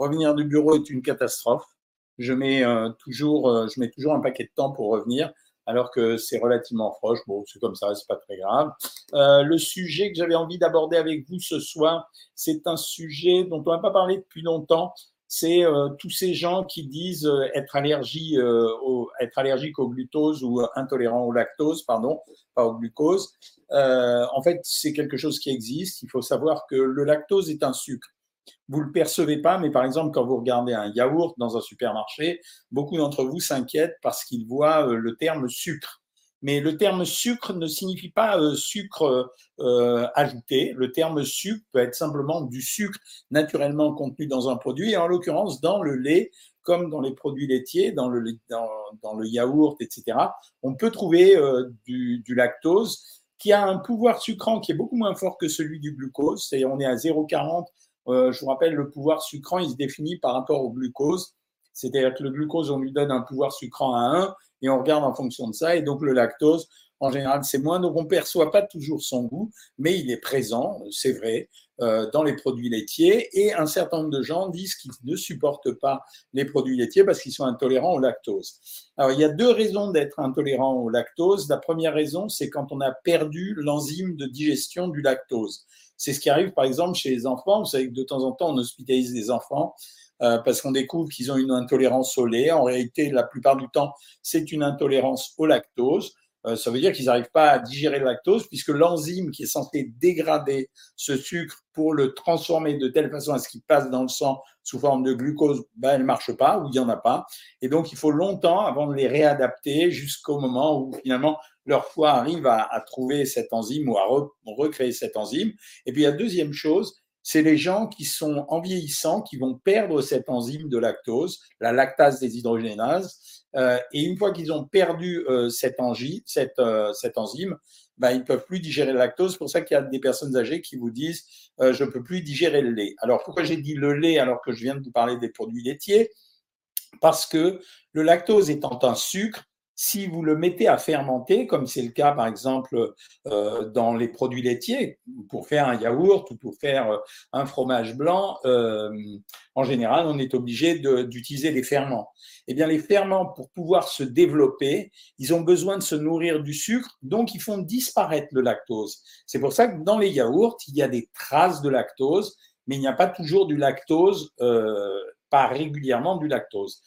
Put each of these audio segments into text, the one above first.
revenir du bureau est une catastrophe. Je mets toujours, je mets toujours un paquet de temps pour revenir alors que c'est relativement proche. Bon, c'est comme ça, c'est pas très grave. Euh, le sujet que j'avais envie d'aborder avec vous ce soir, c'est un sujet dont on n'a pas parlé depuis longtemps. C'est euh, tous ces gens qui disent euh, être, allergie, au, être allergique au glucose ou intolérant au lactose, pardon, pas au glucose. en fait, c'est quelque chose qui existe. Il faut savoir que le lactose est un sucre. Vous ne le percevez pas, mais par exemple, quand vous regardez un yaourt dans un supermarché, beaucoup d'entre vous s'inquiètent parce qu'ils voient euh, le terme sucre. Mais le terme sucre ne signifie pas euh, sucre euh, ajouté. Le terme sucre peut être simplement du sucre naturellement contenu dans un produit, et en l'occurrence dans le lait, comme dans les produits laitiers, dans le, yaourt, etc. On peut trouver du, du lactose qui a un pouvoir sucrant qui est beaucoup moins fort que celui du glucose. C'est-à-dire on est à 0,40 euh, je vous rappelle, le pouvoir sucrant, il se définit par rapport au glucose. C'est-à-dire que le glucose, on lui donne un pouvoir sucrant à 1 et on regarde en fonction de ça. Et donc le lactose, en général, c'est moins. Donc on ne perçoit pas toujours son goût, mais il est présent, c'est vrai, euh, dans les produits laitiers. Et un certain nombre de gens disent qu'ils ne supportent pas les produits laitiers parce qu'ils sont intolérants au lactose. Alors il y a deux raisons d'être intolérant au lactose. La première raison, c'est quand on a perdu l'enzyme de digestion du lactose. C'est ce qui arrive, par exemple, chez les enfants. Vous savez que de temps en temps, on hospitalise des enfants euh, parce qu'on découvre qu'ils ont une intolérance au lait. En réalité, la plupart du temps, c'est une intolérance au lactose. Euh, ça veut dire qu'ils n'arrivent pas à digérer le lactose puisque l'enzyme qui est censée dégrader ce sucre pour le transformer de telle façon à ce qu'il passe dans le sang sous forme de glucose, ben, elle ne marche pas ou il n'y en a pas. Et donc, il faut longtemps avant de les réadapter jusqu'au moment où finalement leur foie arrive à, trouver cette enzyme ou à recréer cette enzyme. Et puis, la deuxième chose, c'est les gens qui sont en vieillissant, qui vont perdre cette enzyme de lactose, la lactase deshydrogénase. Euh, et une fois qu'ils ont perdu euh, cette, cette, euh, cette, enzyme, ben, ils ne peuvent plus digérer le lactose. C'est pour ça qu'il y a des personnes âgées qui vous disent Je ne peux plus digérer le lait. Alors, pourquoi j'ai dit le lait alors que je viens de vous parler des produits laitiers? Parce que le lactose étant un sucre, si vous le mettez à fermenter, comme c'est le cas par exemple euh, dans les produits laitiers, pour faire un yaourt ou pour faire euh, un fromage blanc, euh, en général, on est obligé d'utiliser des ferments. Eh bien, les ferments, pour pouvoir se développer, ils ont besoin de se nourrir du sucre, donc ils font disparaître le lactose. C'est pour ça que dans les yaourts, il y a des traces de lactose, mais il n'y a pas toujours du lactose, pas régulièrement du lactose.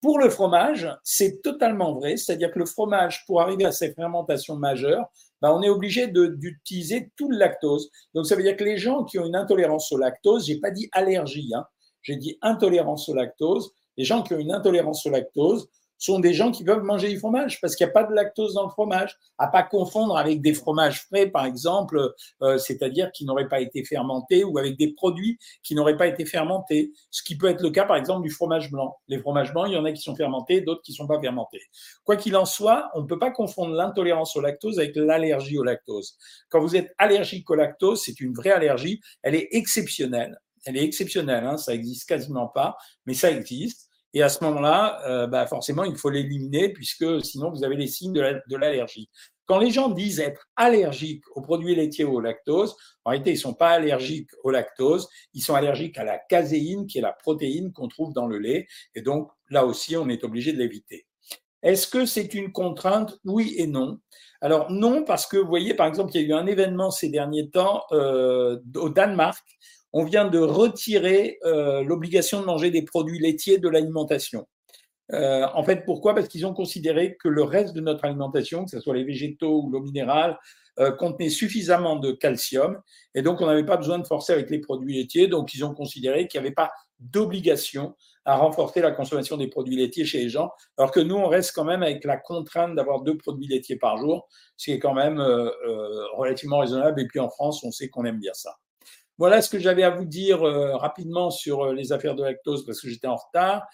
Pour le fromage, c'est totalement vrai, c'est-à-dire que le fromage, pour arriver à ces fermentations majeures, ben, on est obligé d'utiliser tout le lactose. Donc ça veut dire que les gens qui ont une intolérance au lactose, j'ai pas dit allergie, hein, j'ai dit intolérance au lactose, les gens qui ont une intolérance au lactose, sont des gens qui peuvent manger du fromage parce qu'il n'y a pas de lactose dans le fromage. À pas confondre avec des fromages frais, par exemple, euh, c'est-à-dire qui n'auraient pas été fermentés ou avec des produits qui n'auraient pas été fermentés. Ce qui peut être le cas, par exemple, du fromage blanc. Les fromages blancs, il y en a qui sont fermentés, d'autres qui ne sont pas fermentés. Quoi qu'il en soit, on ne peut pas confondre l'intolérance au lactose avec l'allergie au lactose. Quand vous êtes allergique au lactose, c'est une vraie allergie. Elle est exceptionnelle. Elle est exceptionnelle, hein, ça existe quasiment pas, mais ça existe. Et à ce moment-là, euh, bah forcément, il faut l'éliminer puisque sinon, vous avez les signes de l'allergie. Quand les gens disent être allergiques aux produits laitiers ou au lactose, en réalité, ils ne sont pas allergiques au lactose, ils sont allergiques à la caséine, qui est la protéine qu'on trouve dans le lait. Et donc, là aussi, on est obligé de l'éviter. Est-ce que c'est une contrainte? Oui et non. Alors non, parce que vous voyez, par exemple, il y a eu un événement ces derniers temps euh, au Danemark on vient de retirer euh, l'obligation de manger des produits laitiers de l'alimentation. Euh, en fait, pourquoi? Parce qu'ils ont considéré que le reste de notre alimentation, que ce soit les végétaux ou l'eau minérale, euh, contenait suffisamment de calcium. Et donc, on n'avait pas besoin de forcer avec les produits laitiers. Donc, ils ont considéré qu'il n'y avait pas d'obligation à renforcer la consommation des produits laitiers chez les gens, alors que nous, on reste quand même avec la contrainte d'avoir deux produits laitiers par jour, ce qui est quand même relativement raisonnable. Et puis en France, on sait qu'on aime bien ça. Voilà ce que j'avais à vous dire euh, rapidement sur euh, les affaires de lactose parce que j'étais en retard.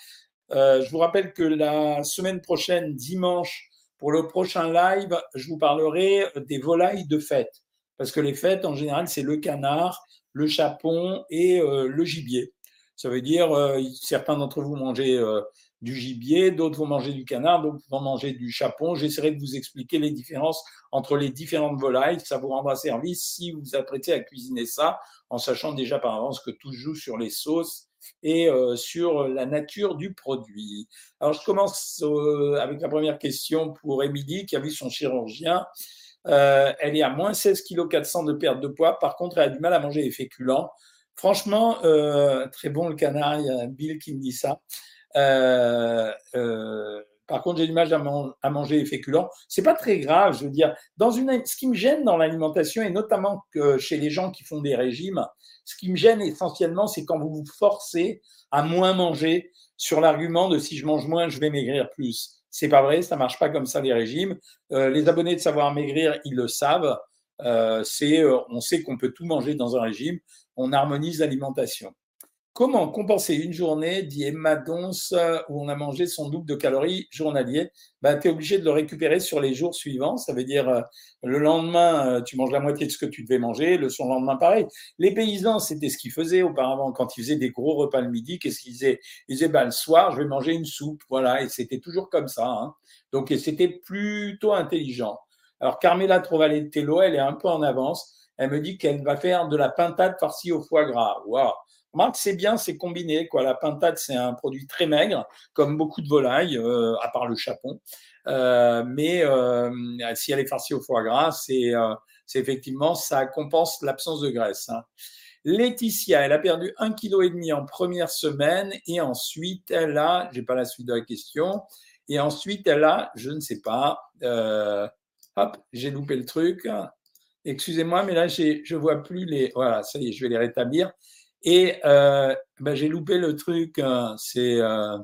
Euh, je vous rappelle que la semaine prochaine, dimanche, pour le prochain live, je vous parlerai des volailles de fête. Parce que les fêtes, en général, c'est le canard, le chapon et le gibier. Ça veut dire, certains d'entre vous mangez du gibier, d'autres vont manger du canard, d'autres vont manger du chapon. J'essaierai de vous expliquer les différences entre les différentes volailles. Ça vous rendra service si vous vous apprêtez à cuisiner ça, en sachant déjà par avance que tout joue sur les sauces et euh, sur la nature du produit. Alors, je commence euh, avec la première question pour Émilie, qui a vu son chirurgien. Euh, elle est à moins 16 kg 400 de perte de poids. Par contre, elle a du mal à manger les féculents. Franchement, très bon le canard. Il y a Bill qui me dit ça. Euh, euh, par contre, j'ai du mal à, manger les féculents. C'est pas très grave, je veux dire. Dans une, ce qui me gêne dans l'alimentation, et notamment que chez les gens qui font des régimes, ce qui me gêne essentiellement, c'est quand vous vous forcez à moins manger sur l'argument de si je mange moins, je vais maigrir plus. C'est pas vrai, ça marche pas comme ça les régimes. Euh, les abonnés de Savoir Maigrir, ils le savent. c'est, on sait qu'on peut tout manger dans un régime. On harmonise l'alimentation. Comment compenser une journée, dit Emma Donce, où on a mangé son double de calories journalier? Bah, Tu es obligé de le récupérer sur les jours suivants. Ça veut dire euh, le lendemain, euh, tu manges la moitié de ce que tu devais manger, le lendemain, pareil. Les paysans, c'était ce qu'ils faisaient auparavant quand ils faisaient des gros repas le midi. Qu'est-ce qu'ils faisaient? Ils disaient bah, le soir, je vais manger une soupe. Voilà, et c'était toujours comme ça. Hein. Donc, c'était plutôt intelligent. Alors, Carmela Trovaletello, elle est un peu en avance. Elle me dit qu'elle va faire de la pintade farcie au foie gras. Waouh Remarque, c'est bien, c'est combiné. Quoi. La pintade, c'est un produit très maigre, comme beaucoup de volailles, euh, à part le chapon. Euh, mais euh, si elle est farcie au foie gras, c'est effectivement, ça compense l'absence de graisse. Hein. Laetitia, elle a perdu un kilo et demi en première semaine et ensuite elle a, j'ai pas la suite de la question, et ensuite elle a, je ne sais pas, hop, j'ai loupé le truc. Excusez-moi, mais là je vois plus les, voilà, ça y est, je vais les rétablir. Et euh, ben, j'ai loupé le truc. Hein, c'est. Euh...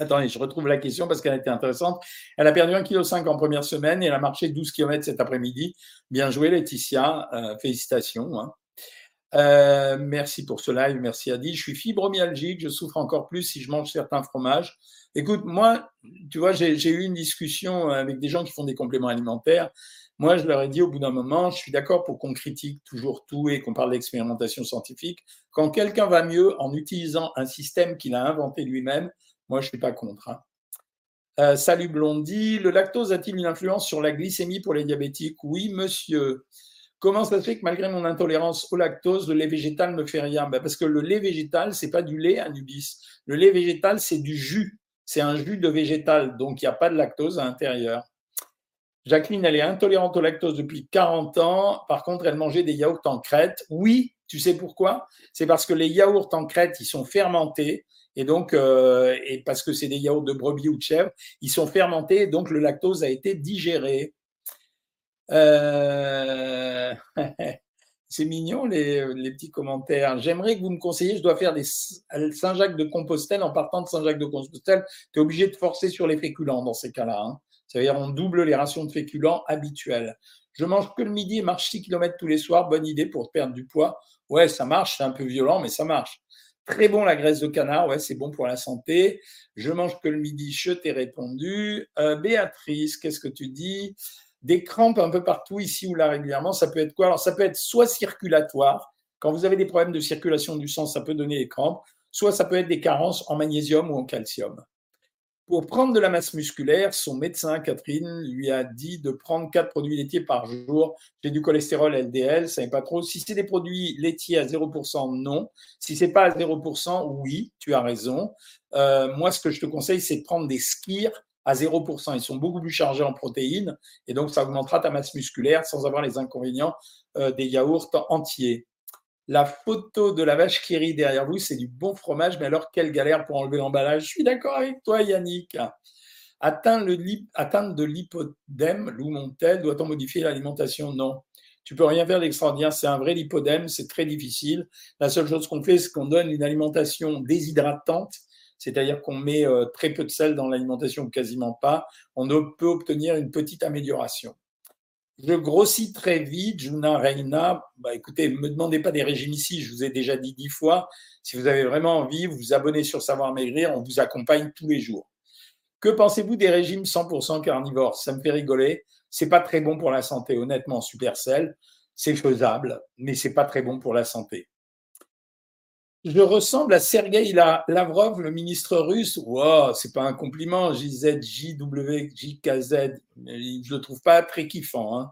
Attendez, je retrouve la question parce qu'elle était intéressante. Elle a perdu 1,5 kg en première semaine et elle a marché 12 km cet après-midi. Bien joué, Laetitia. Euh, félicitations. Hein. Euh, merci pour ce live. Merci Adi. Je suis fibromyalgique. Je souffre encore plus si je mange certains fromages. Écoute, moi, tu vois, j'ai eu une discussion avec des gens qui font des compléments alimentaires moi, je leur ai dit au bout d'un moment, je suis d'accord pour qu'on critique toujours tout et qu'on parle d'expérimentation scientifique. Quand quelqu'un va mieux en utilisant un système qu'il a inventé lui-même, moi, je ne suis pas contre. Hein. Euh, salut Blondie, le lactose a-t-il une influence sur la glycémie pour les diabétiques? Oui, monsieur. Comment ça se fait que malgré mon intolérance au lactose, le lait végétal ne me fait rien? Ben Parce que le lait végétal, c'est pas du lait Anubis. Le lait végétal, c'est du jus. C'est un jus de végétal, donc il n'y a pas de lactose à l'intérieur. Jacqueline, elle est intolérante au lactose depuis 40 ans. Par contre, elle mangeait des yaourts en crête. Oui, tu sais pourquoi? C'est parce que les yaourts en crête, ils sont fermentés. Et donc, euh, parce que c'est des yaourts de brebis ou de chèvre, ils sont fermentés. Et donc, le lactose a été digéré. Euh, c'est mignon les, les, petits commentaires. J'aimerais que vous me conseilliez, je dois faire des Saint-Jacques de Compostelle. En partant de Saint-Jacques de Compostelle, tu es obligé de forcer sur les féculents dans ces cas-là. Hein. Ça veut dire on double les rations de féculents habituelles. Je mange que le midi et marche 6 km tous les soirs. Bonne idée pour perdre du poids. Ouais, ça marche. C'est un peu violent, mais ça marche. Très bon la graisse de canard. Ouais, c'est bon pour la santé. Je mange que le midi. Je t'ai répondu. Euh, Béatrice, qu'est-ce que tu dis? Des crampes un peu partout, ici ou là régulièrement. Ça peut être quoi? Alors, ça peut être soit circulatoire. Quand vous avez des problèmes de circulation du sang, ça peut donner des crampes. Soit ça peut être des carences en magnésium ou en calcium. Pour prendre de la masse musculaire, son médecin, Catherine, lui a dit de prendre quatre produits laitiers par jour. J'ai du cholestérol LDL, ça n'est pas trop. Si c'est des produits laitiers à 0%, non. Si c'est pas à 0%, oui, tu as raison. Euh, moi, ce que je te conseille, c'est de prendre des skirs à 0%. Ils sont beaucoup plus chargés en protéines et donc ça augmentera ta masse musculaire sans avoir les inconvénients euh, des yaourts entiers. La photo de la vache qui rit derrière vous, c'est du bon fromage, mais alors quelle galère pour enlever l'emballage. Je suis d'accord avec toi, Yannick. Atteindre, le atteindre de l'hypodème, Lou Montel, doit-on modifier l'alimentation? Non. Tu peux rien faire d'extraordinaire, c'est un vrai lipodème, c'est très difficile. La seule chose qu'on fait, c'est qu'on donne une alimentation déshydratante, c'est-à-dire qu'on met euh, très peu de sel dans l'alimentation quasiment pas. On peut obtenir une petite amélioration. Je grossis très vite, Juna Reina. Bah, écoutez, ne me demandez pas des régimes ici, je vous ai déjà dit dix fois. Si vous avez vraiment envie, vous vous abonnez sur Savoir Maigrir, on vous accompagne tous les jours. Que pensez-vous des régimes 100% carnivores? Ça me fait rigoler. C'est pas très bon pour la santé, honnêtement, Supercell. C'est faisable, mais c'est pas très bon pour la santé. Je ressemble à Sergei Lavrov, le ministre russe. Wow, c'est pas un compliment, JZ, JW, JKZ. Je le trouve pas très kiffant. Hein.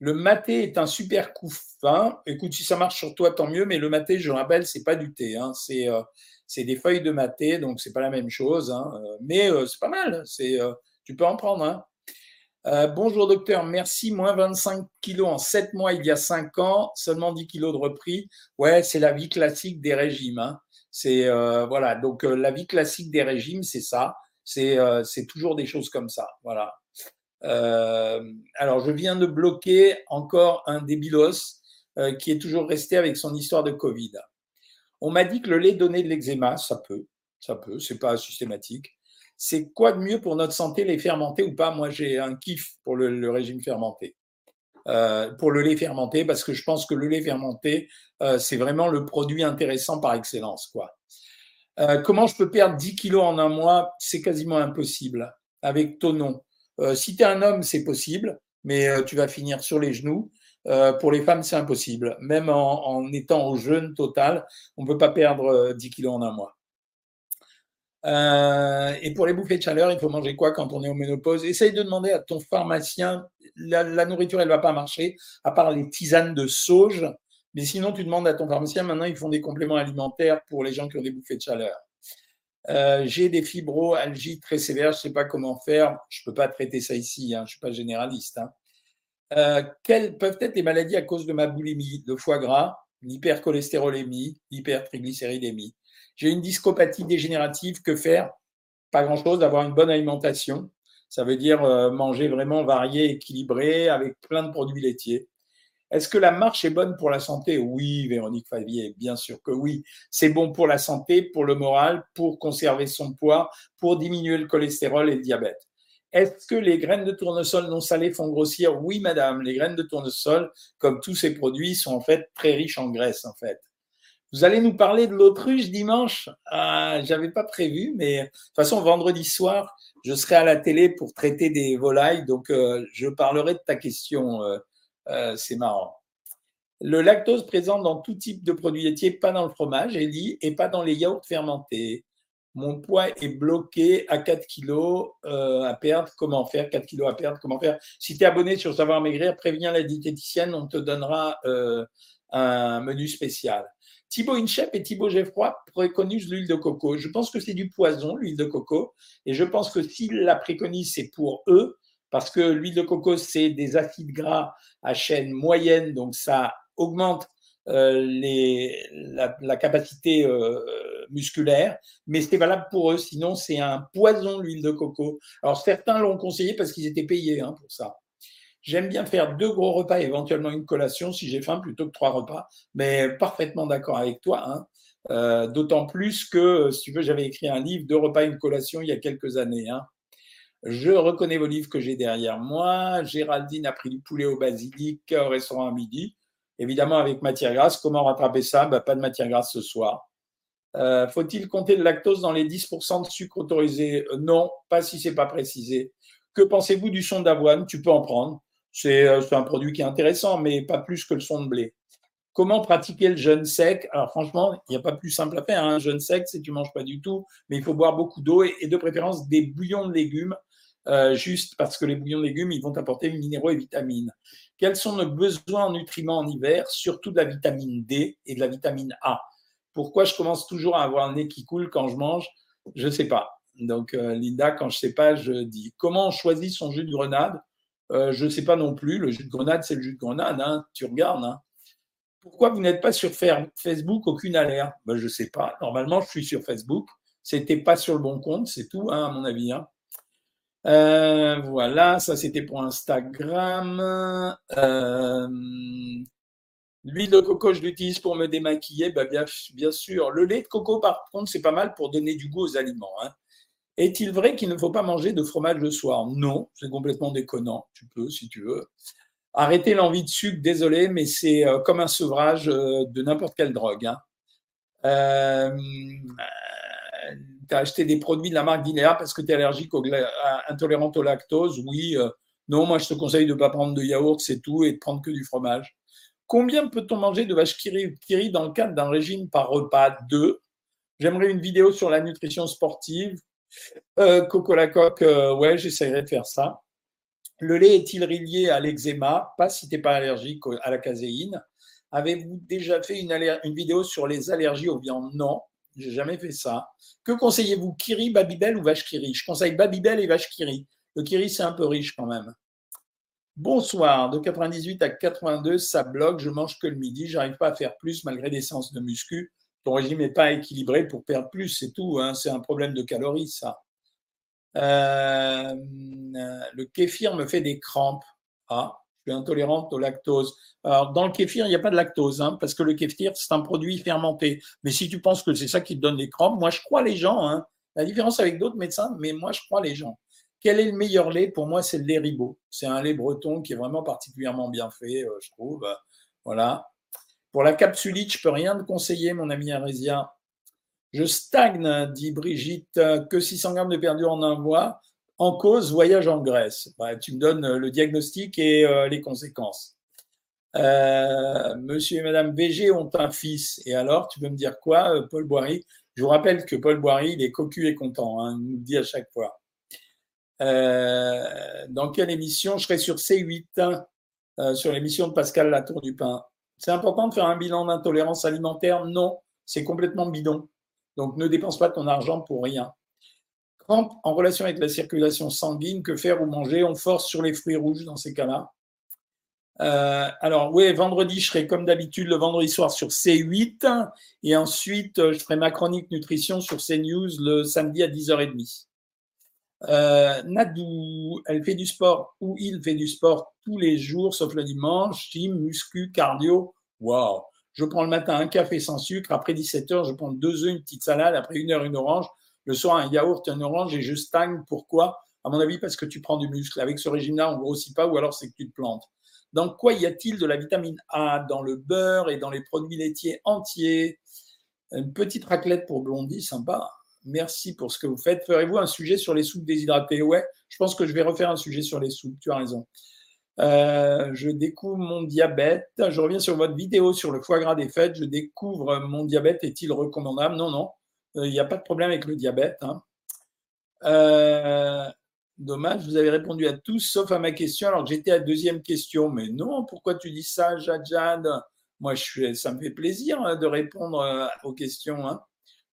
Le maté est un super coup fin. Écoute, si ça marche sur toi, tant mieux. Mais le maté, je rappelle, c'est pas du thé. Hein. C'est euh, des feuilles de maté, donc c'est pas la même chose. Hein. Euh, mais euh, c'est pas mal. Tu peux en prendre. Hein. bonjour docteur, merci. Moins 25 kilos en 7 mois il y a 5 ans, seulement 10 kilos de repris. Ouais, c'est la vie classique des régimes. Hein. C'est voilà, donc la vie classique des régimes, c'est ça. C'est c'est toujours des choses comme ça. Voilà. alors je viens de bloquer encore un débilos qui est toujours resté avec son histoire de Covid. On m'a dit que le lait donnait de l'eczéma, ça peut, ça peut, c'est pas systématique c'est quoi de mieux pour notre santé, les fermentés ou pas? Moi, j'ai un kiff pour le, régime fermenté. Euh, pour le lait fermenté, parce que je pense que le lait fermenté, euh, c'est vraiment le produit intéressant par excellence. Quoi. Euh, comment je peux perdre 10 kilos en un mois? C'est quasiment impossible avec ton nom. si tu es un homme, c'est possible, mais tu vas finir sur les genoux. pour les femmes, c'est impossible. Même en, en, étant au jeûne total, on ne peut pas perdre 10 kilos en un mois. Euh, et pour les bouffées de chaleur, il faut manger quoi quand on est en ménopause? Essaye de demander à ton pharmacien. La, nourriture, elle ne va pas marcher, à part les tisanes de sauge. Mais sinon, tu demandes à ton pharmacien. Maintenant, ils font des compléments alimentaires pour les gens qui ont des bouffées de chaleur. Euh, j'ai des fibroalgies très sévères, je ne sais pas comment faire. Je ne peux pas traiter ça ici, hein, je ne suis pas généraliste. Hein. Euh, quelles peuvent être les maladies à cause de ma boulimie, le foie gras, l'hypercholestérolémie, l'hypertriglycéridémie j'ai une discopathie dégénérative, que faire? Pas grand-chose, d'avoir une bonne alimentation. Ça veut dire euh, manger vraiment varié, équilibré, avec plein de produits laitiers. Est-ce que la marche est bonne pour la santé? Oui, Véronique Favier, bien sûr que oui. C'est bon pour la santé, pour le moral, pour conserver son poids, pour diminuer le cholestérol et le diabète. Est-ce que les graines de tournesol non salées font grossir? Oui, madame. Les graines de tournesol, comme tous ces produits, sont en fait très riches en graisse, en fait. Vous allez nous parler de l'autruche dimanche? Ah, J'avais pas prévu, mais de toute façon, vendredi soir, je serai à la télé pour traiter des volailles, donc euh, je parlerai de ta question. Euh, euh, c'est marrant. Le lactose présent dans tout type de produits laitiers, pas dans le fromage, Ellie, et pas dans les yaourts fermentés. Mon poids est bloqué à 4 kilos à perdre. Comment faire? 4 kilos à perdre, comment faire? Si tu es abonné sur Savoir Maigrir, préviens la diététicienne, on te donnera un menu spécial. Thibaut Inchep et Thibaut Geffroy préconisent l'huile de coco. Je pense que c'est du poison, l'huile de coco. Et je pense que s'ils la préconisent, c'est pour eux, parce que l'huile de coco, c'est des acides gras à chaîne moyenne, donc ça augmente euh, la, capacité euh, musculaire, mais c'est valable pour eux. Sinon, c'est un poison, l'huile de coco. Alors, certains l'ont conseillé parce qu'ils étaient payés hein, pour ça. J'aime bien faire deux gros repas, éventuellement une collation si j'ai faim, plutôt que trois repas. Mais parfaitement d'accord avec toi. Hein. Euh, d'autant plus que, si tu veux, j'avais écrit un livre, deux repas, une collation, il y a quelques années. Hein. Je reconnais vos livres que j'ai derrière moi. Géraldine a pris du poulet au basilic au restaurant à midi. Évidemment, avec matière grasse. Comment rattraper ça? Bah, Pas de matière grasse ce soir. Euh, faut-il compter le lactose dans les 10% de sucre autorisé? Non, pas si c'est pas précisé. Que pensez-vous du son d'avoine? Tu peux en prendre. Euh, c'est un produit qui est intéressant, mais pas plus que le son de blé. Comment pratiquer le jeûne sec? Alors franchement, il n'y a pas plus simple à faire. Un jeûne sec, c'est tu manges pas du tout, mais il faut boire beaucoup d'eau et, de préférence des bouillons de légumes, euh, juste parce que les bouillons de légumes, ils vont apporter minéraux et vitamines. Quels sont nos besoins en nutriments en hiver? Surtout de la vitamine D et de la vitamine A. Pourquoi je commence toujours à avoir le nez qui coule quand je mange? Je ne sais pas. Donc euh, Linda, quand je ne sais pas, je dis comment on choisit son jus de grenade? Euh, je ne sais pas non plus. Le jus de grenade, c'est le jus de grenade. Hein, tu regardes. Hein. Pourquoi vous n'êtes pas sur Facebook Aucune alerte? Ben, Je ne sais pas. Normalement, je suis sur Facebook. C'était pas sur le bon compte, c'est tout, hein, à mon avis. Euh, voilà, ça c'était pour Instagram. Euh, l'huile de coco, je l'utilise pour me démaquiller, ben, bien, bien, sûr. Le lait de coco, par contre, c'est pas mal pour donner du goût aux aliments. Est-il vrai qu'il ne faut pas manger de fromage le soir? Non, c'est complètement déconnant. Tu peux si tu veux. Arrêter l'envie de sucre, désolé, mais c'est euh, comme un sevrage euh, de n'importe quelle drogue. Hein. Euh, tu as acheté des produits de la marque Guinea parce que tu es allergique, intolérante au lactose? Oui. non, moi je te conseille de ne pas prendre de yaourt, c'est tout, et de prendre que du fromage. Combien peut-on manger de vache kiri dans le cadre d'un régime par repas? Deux. J'aimerais une vidéo sur la nutrition sportive. Euh, Coco la coque, euh, ouais, j'essaierai de faire ça. Le lait est-il lié à l'eczéma? Pas si tu n'es pas allergique à la caséine. Avez-vous déjà fait une, vidéo sur les allergies aux viandes Non, j'ai jamais fait ça. Que conseillez-vous? Kiri, Babybel ou vache Kiri? Je conseille Babybel et vache Kiri. Le Kiri, c'est un peu riche quand même. Bonsoir, de 98 à 82, ça bloque, je mange que le midi, j'arrive pas à faire plus malgré des séances de muscu. Ton régime n'est pas équilibré pour perdre plus, c'est tout, hein. c'est un problème de calories, ça. Euh, le kéfir me fait des crampes. Ah, je suis intolérante au lactose. Alors, dans le kéfir, il n'y a pas de lactose, hein, parce que le kéfir, c'est un produit fermenté. Mais si tu penses que c'est ça qui te donne des crampes, moi, je crois les gens. Hein. La différence avec d'autres médecins, mais moi, je crois les gens. Quel est le meilleur lait? Pour moi, c'est le lait Ribot. C'est un lait breton qui est vraiment particulièrement bien fait, euh, je trouve. Voilà. Pour la capsulite, je peux rien te conseiller, mon ami Arésia. Je stagne, dit Brigitte, que 600 grammes de perdu en un mois. En cause, voyage en Grèce. Bah, tu me donnes le diagnostic et euh, les conséquences. Euh, monsieur et Madame VG ont un fils. Et alors, tu veux me dire quoi, Paul Boiry? Je vous rappelle que Paul Boiry, il est cocu et content. Hein, il nous le dit à chaque fois. Euh, dans quelle émission? Je serai sur C8, hein, euh, sur l'émission de Pascal Latour du Pain. C'est important de faire un bilan d'intolérance alimentaire? Non, c'est complètement bidon. Donc ne dépense pas ton argent pour rien. Crampe en relation avec la circulation sanguine, que faire ou manger? On force sur les fruits rouges dans ces cas-là. Euh, alors, oui, vendredi, je serai comme d'habitude le vendredi soir sur C8 et ensuite, je ferai ma chronique nutrition sur CNews le samedi à 10h30. Euh, Nadou, elle fait du sport ou il fait du sport tous les jours, sauf le dimanche, gym, muscu, cardio. Waouh! Je prends le matin un café sans sucre, après 17 heures, je prends deux œufs, une petite salade, après une heure, une orange, le soir, un yaourt, un orange et je stagne. Pourquoi? À mon avis, parce que tu prends du muscle. Avec ce régime-là, on ne grossit pas ou alors c'est que tu te plantes. Dans quoi y a-t-il de la vitamine A Dans le beurre et dans les produits laitiers entiers? Une petite raclette pour Blondie, sympa. Merci pour ce que vous faites. Ferez-vous un sujet sur les soupes déshydratées? Ouais, je pense que je vais refaire un sujet sur les soupes. Tu as raison. Euh, je découvre mon diabète. Je reviens sur votre vidéo sur le foie gras des fêtes. Je découvre mon diabète. Est-il recommandable? Non, non. Euh, il n'y a pas de problème avec le diabète. Hein. Euh, dommage, vous avez répondu à tous sauf à ma question alors que j'étais à deuxième question. Mais non, pourquoi tu dis ça, Jadjad Moi, ça me fait plaisir hein, de répondre aux questions. Hein.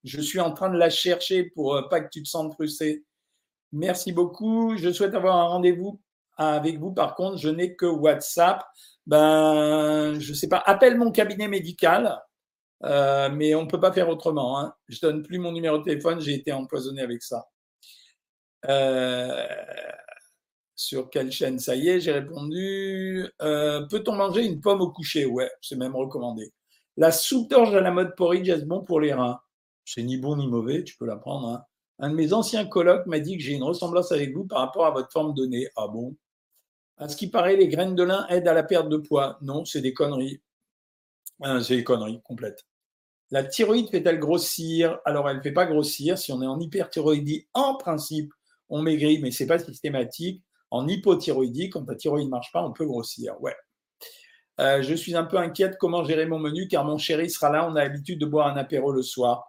Je suis en train de la chercher pour euh, pas que tu te sentes frustré. Merci beaucoup. Je souhaite avoir un rendez-vous avec vous. Par contre, je n'ai que WhatsApp. Ben, je sais pas. Appelle mon cabinet médical, euh, mais on ne peut pas faire autrement. Hein. Je donne plus mon numéro de téléphone. J'ai été empoisonné avec ça. Euh, sur quelle chaîne? Ça y est, j'ai répondu. Peut-on manger une pomme au coucher? Ouais, c'est même recommandé. La soupe d'orge à la mode porridge, est bon pour les reins? C'est ni bon ni mauvais, tu peux la prendre. Hein. Un de mes anciens colocs m'a dit que j'ai une ressemblance avec vous par rapport à votre forme de nez. Ah bon? À ce qui paraît, les graines de lin aident à la perte de poids. Non, c'est des conneries. Ah, c'est des conneries complètes. La thyroïde fait-elle grossir? Alors, elle ne fait pas grossir. Si on est en hyperthyroïdie, en principe, on maigrit, mais ce n'est pas systématique. En hypothyroïdie, quand la thyroïde ne marche pas, on peut grossir. Ouais. Euh, je suis un peu inquiète comment gérer mon menu car mon chéri sera là. On a l'habitude de boire un apéro le soir.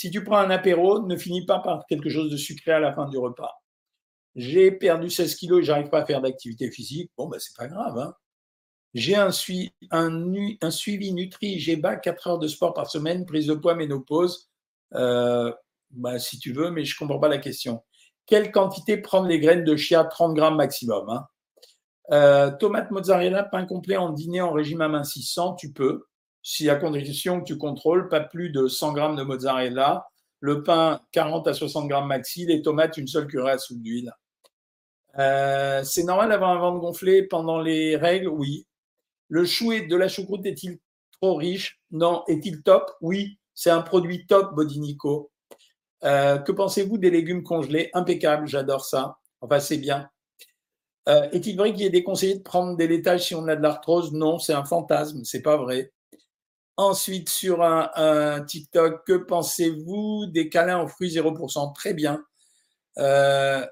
Si tu prends un apéro, ne finis pas par quelque chose de sucré à la fin du repas. J'ai perdu 16 kilos et j'arrive pas à faire d'activité physique. Bon, ben, c'est pas grave. Hein. J'ai un, suivi nutri, j'ai bas 4 heures de sport par semaine, prise de poids, ménopause. Euh, bah, si tu veux, mais je comprends pas la question. Quelle quantité prendre les graines de chia? 30 grammes maximum. Hein. Euh, tomate mozzarella, pain complet en dîner en régime amincissant, tu peux si à condition que tu contrôles pas plus de 100 grammes de mozzarella, le pain 40 à 60 grammes maxi, les tomates une seule cuillère à soupe d'huile. Euh, c'est normal d'avoir un ventre gonflé pendant les règles? Oui. Le chou de la choucroute est-il trop riche? Non. Est-il top? Oui. C'est un produit top, Bodinico. Euh, que pensez-vous des légumes congelés? Impeccable, j'adore ça. Enfin, c'est bien. Euh, est-il vrai qu'il est déconseillé de prendre des laitages si on a de l'arthrose? Non, c'est un fantasme, c'est pas vrai. Ensuite, sur un, TikTok, que pensez-vous des câlins aux fruits 0% Très bien. Euh,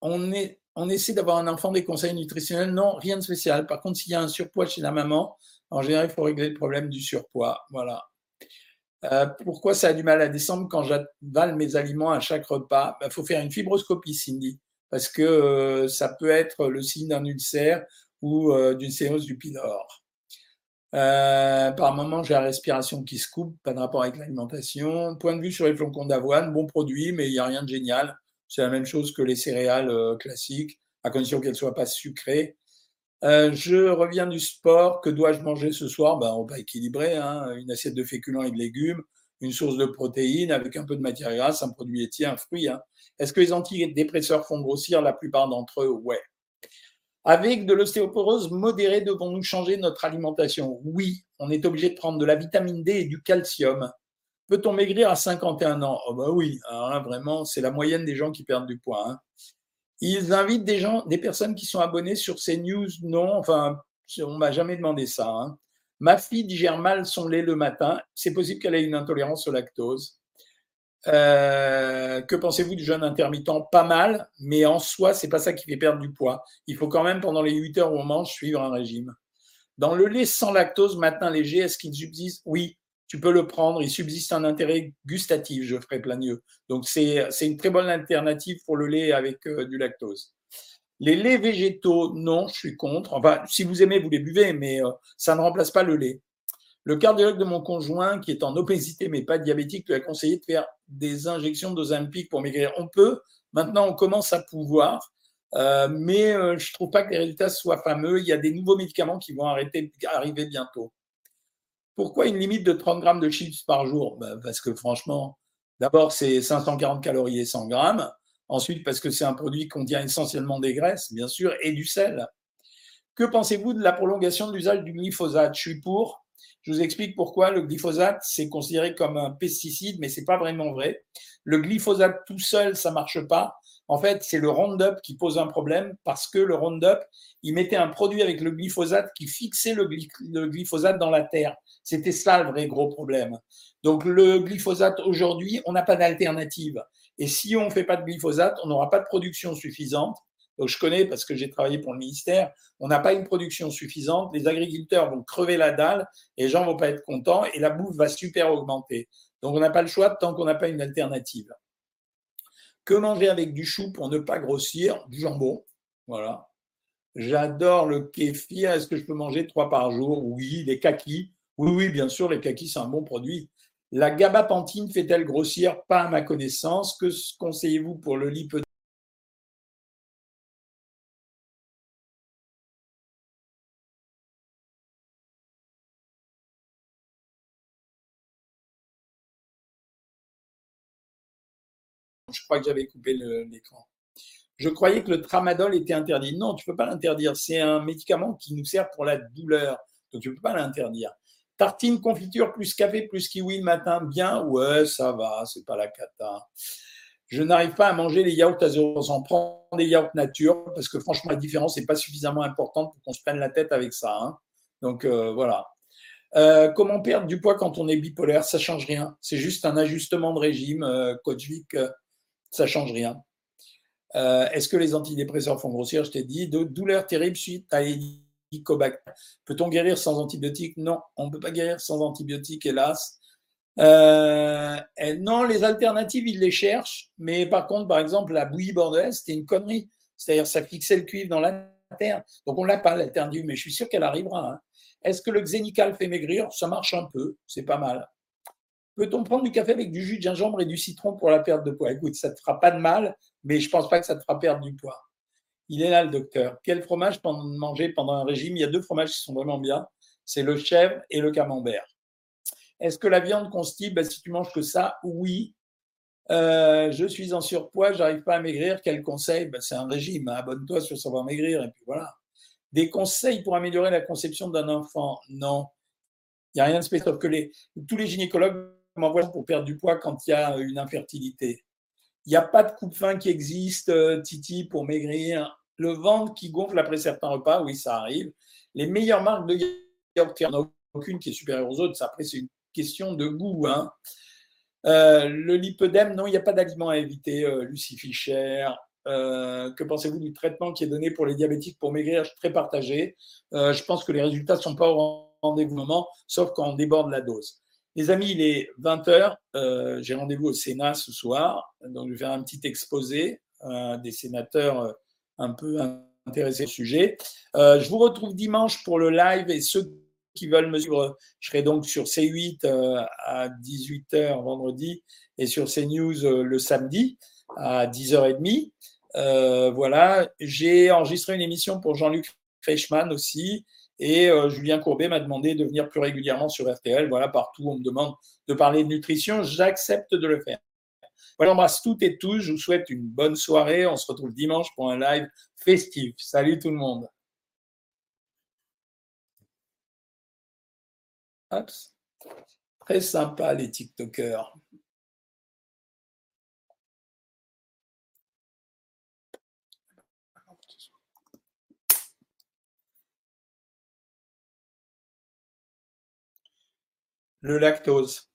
on, est, on essaie d'avoir un enfant des conseils nutritionnels? Non, rien de spécial. Par contre, s'il y a un surpoids chez la maman, En général, il faut régler le problème du surpoids. Voilà. Euh, pourquoi ça a du mal à descendre quand j'avale mes aliments à chaque repas? Il bah, faut faire une fibroscopie, Cindy, parce que euh, ça peut être le signe d'un ulcère ou d'une séance du pylore. Par moment, j'ai la respiration qui se coupe, pas de rapport avec l'alimentation. Point de vue sur les flocons d'avoine, bon produit, mais il n'y a rien de génial. C'est la même chose que les céréales classiques, à condition qu'elles ne soient pas sucrées. Euh, je reviens du sport. Que dois-je manger ce soir? Ben, On va équilibrer. Hein. Une assiette de féculents et de légumes, une source de protéines avec un peu de matière grasse, un produit laitier, un fruit. Hein. Est-ce que les antidépresseurs font grossir La plupart d'entre eux, ouais. Avec de l'ostéoporose modérée, devons-nous changer notre alimentation? Oui, on est obligé de prendre de la vitamine D et du calcium. Peut-on maigrir à 51 ans? Oh bah oui, alors vraiment, c'est la moyenne des gens qui perdent du poids. Hein. Ils invitent des gens, des personnes qui sont abonnées sur ces news. Non, enfin, on m'a jamais demandé ça. Hein. Ma fille digère mal son lait le matin. C'est possible qu'elle ait une intolérance au lactose. Euh, que pensez-vous du jeûne intermittent? Pas mal, mais en soi, c'est pas ça qui fait perdre du poids. Il faut quand même, pendant les 8 heures où on mange, suivre un régime. Dans le lait sans lactose, matin léger, est-ce qu'il subsiste? Oui, tu peux le prendre. Il subsiste un intérêt gustatif, je ferai mieux. Donc, c'est une très bonne alternative pour le lait avec euh, du lactose. Les laits végétaux, non, je suis contre. Enfin, si vous aimez, vous les buvez, mais euh, ça ne remplace pas le lait. Le cardiologue de mon conjoint, qui est en obésité mais pas diabétique, lui a conseillé de faire des injections d'Ozempic pour maigrir. On peut. Maintenant, on commence à pouvoir. Euh, mais je ne trouve pas que les résultats soient fameux. Il y a des nouveaux médicaments qui vont arrêter, arriver bientôt. Pourquoi une limite de 30 grammes de chips par jour? Ben, Parce que franchement, d'abord, c'est 540 calories et 100 grammes. Ensuite, parce que c'est un produit qui contient essentiellement des graisses, bien sûr, et du sel. Que pensez-vous de la prolongation de l'usage du glyphosate? Je suis pour. Je vous explique pourquoi. Le glyphosate, c'est considéré comme un pesticide, mais ce n'est pas vraiment vrai. Le glyphosate tout seul, ça marche pas. En fait, c'est le Roundup qui pose un problème parce que le Roundup, il mettait un produit avec le glyphosate qui fixait le, glyphosate dans la terre. C'était ça le vrai gros problème. Donc le glyphosate aujourd'hui, on n'a pas d'alternative. Et si on ne fait pas de glyphosate, on n'aura pas de production suffisante. Je connais parce que j'ai travaillé pour le ministère, on n'a pas une production suffisante, les agriculteurs vont crever la dalle et les gens vont pas être contents et la bouffe va super augmenter. Donc on n'a pas le choix tant qu'on n'a pas une alternative. Que manger avec du chou pour ne pas grossir? Du jambon. Voilà. J'adore le kéfir. Est-ce que je peux manger trois par jour? Oui. Les kakis? Oui, oui, bien sûr, les kakis, c'est un bon produit. La gabapentine fait-elle grossir? Pas à ma connaissance. Que conseillez-vous pour le lipodème Je crois que j'avais coupé l'écran. Je croyais que le tramadol était interdit. Non, tu ne peux pas l'interdire. C'est un médicament qui nous sert pour la douleur. Donc, tu ne peux pas l'interdire. Tartine, confiture, plus café, plus kiwi le matin, bien Ouais, ça va, c'est pas la cata. Je n'arrive pas à manger les yaourts à 0%. Prends des yaourts nature parce que franchement, la différence n'est pas suffisamment importante pour qu'on se prenne la tête avec ça. Hein. Donc, euh, voilà. Euh, comment perdre du poids quand on est bipolaire? Ça change rien. C'est juste un ajustement de régime. Euh, Vic, ça change rien. Euh, est-ce que les antidépresseurs font grossir? Je t'ai dit. Douleurs terribles suite à hélicobacter. Peut-on guérir sans antibiotiques? Non, on ne peut pas guérir sans antibiotiques, hélas. Euh, non, les alternatives, ils les cherchent. Mais par contre, par exemple, la bouillie bordelaise, c'était une connerie. C'est-à-dire, ça fixait le cuivre dans la terre. Donc, on ne l'a pas, l'alternative, mais je suis sûr qu'elle arrivera. Hein. Est-ce que le xénical fait maigrir? Ça marche un peu, c'est pas mal. Peut-on prendre du café avec du jus de gingembre et du citron pour la perte de poids? Écoute, ça ne te fera pas de mal, mais je ne pense pas que ça te fera perdre du poids. Il est là, le docteur. Quel fromage manger pendant un régime? Il y a deux fromages qui sont vraiment bien. C'est le chèvre et le camembert. Est-ce que la viande constipe? Ben, Si tu manges que ça, oui. Euh, je suis en surpoids, j'arrive pas à maigrir. Quel conseil? Ben, C'est un régime. Hein. Abonne-toi sur savoir maigrir. Et puis voilà. Des conseils pour améliorer la conception d'un enfant? Non. Il n'y a rien de spécial. que les, tous les gynécologues m'envoie pour perdre du poids quand il y a une infertilité. Il n'y a pas de coupe-fin qui existe, euh, Titi, pour maigrir. Le ventre qui gonfle après certains repas, oui, ça arrive. Les meilleures marques de yaourt, il n'y en a aucune qui est supérieure aux autres. Après, c'est une question de goût. Hein. Euh, le lipodème, non, il n'y a pas d'aliment à éviter. Euh, Lucie Fischer. que pensez-vous du traitement qui est donné pour les diabétiques pour maigrir? Très partagé. je pense que les résultats ne sont pas au rendez-vous moment, sauf quand on déborde la dose. Les amis, il est 20h. Euh, j'ai rendez-vous au Sénat ce soir. Donc, je vais faire un petit exposé euh, des sénateurs euh, un peu intéressés au sujet. je vous retrouve dimanche pour le live et ceux qui veulent me suivre, je serai donc sur C8 à 18h vendredi et sur CNews le samedi à 10h30. voilà, j'ai enregistré une émission pour Jean-Luc Feichmann aussi et euh, Julien Courbet m'a demandé de venir plus régulièrement sur RTL. Voilà, partout on me demande de parler de nutrition, j'accepte de le faire. Voilà, j'embrasse toutes et tous. Je vous souhaite une bonne soirée. On se retrouve dimanche pour un live festif. Salut tout le monde. Très sympa les TikTokers. Le lactose.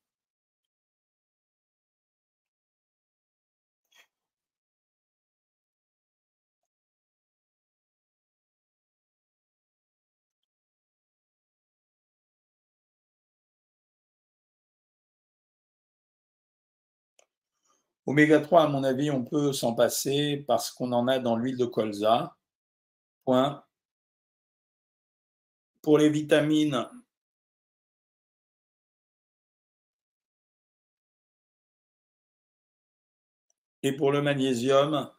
Oméga 3, à mon avis, on peut s'en passer parce qu'on en a dans l'huile de colza. Point. Pour les vitamines, Et pour le magnésium,